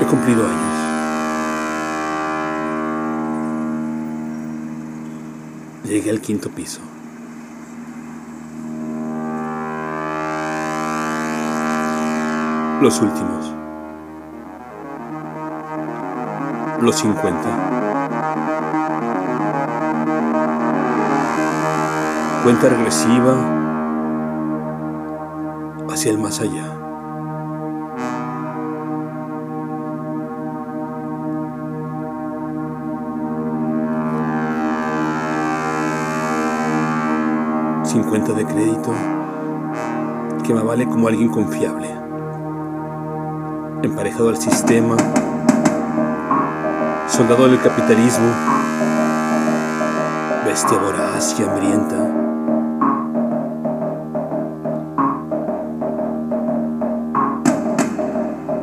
He cumplido años. Llegué al quinto piso. Los últimos. Los 50. Cuenta regresiva hacia el más allá. ¿50 de crédito que me vale como alguien confiable, emparejado al sistema, soldado del capitalismo, bestia voraz y hambrienta.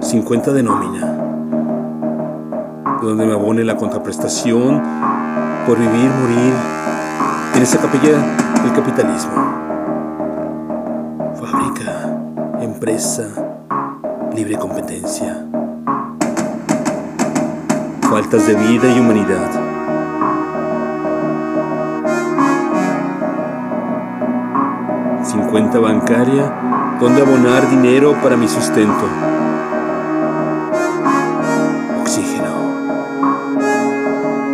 ¿50 de nómina, donde me abone la contraprestación por vivir, morir en esa capilla del capitalismo. Fábrica, empresa, libre competencia. Faltas de vida y humanidad. Cincuenta bancaria, donde abonar dinero para mi sustento. Oxígeno.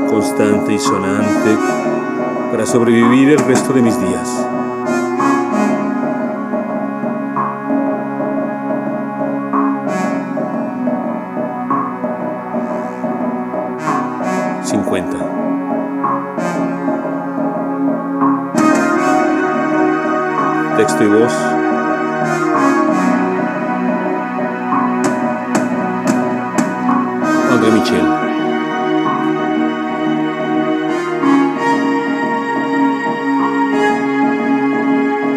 Constante y sonante para sobrevivir el resto de mis días. Texto y voz. André Michel.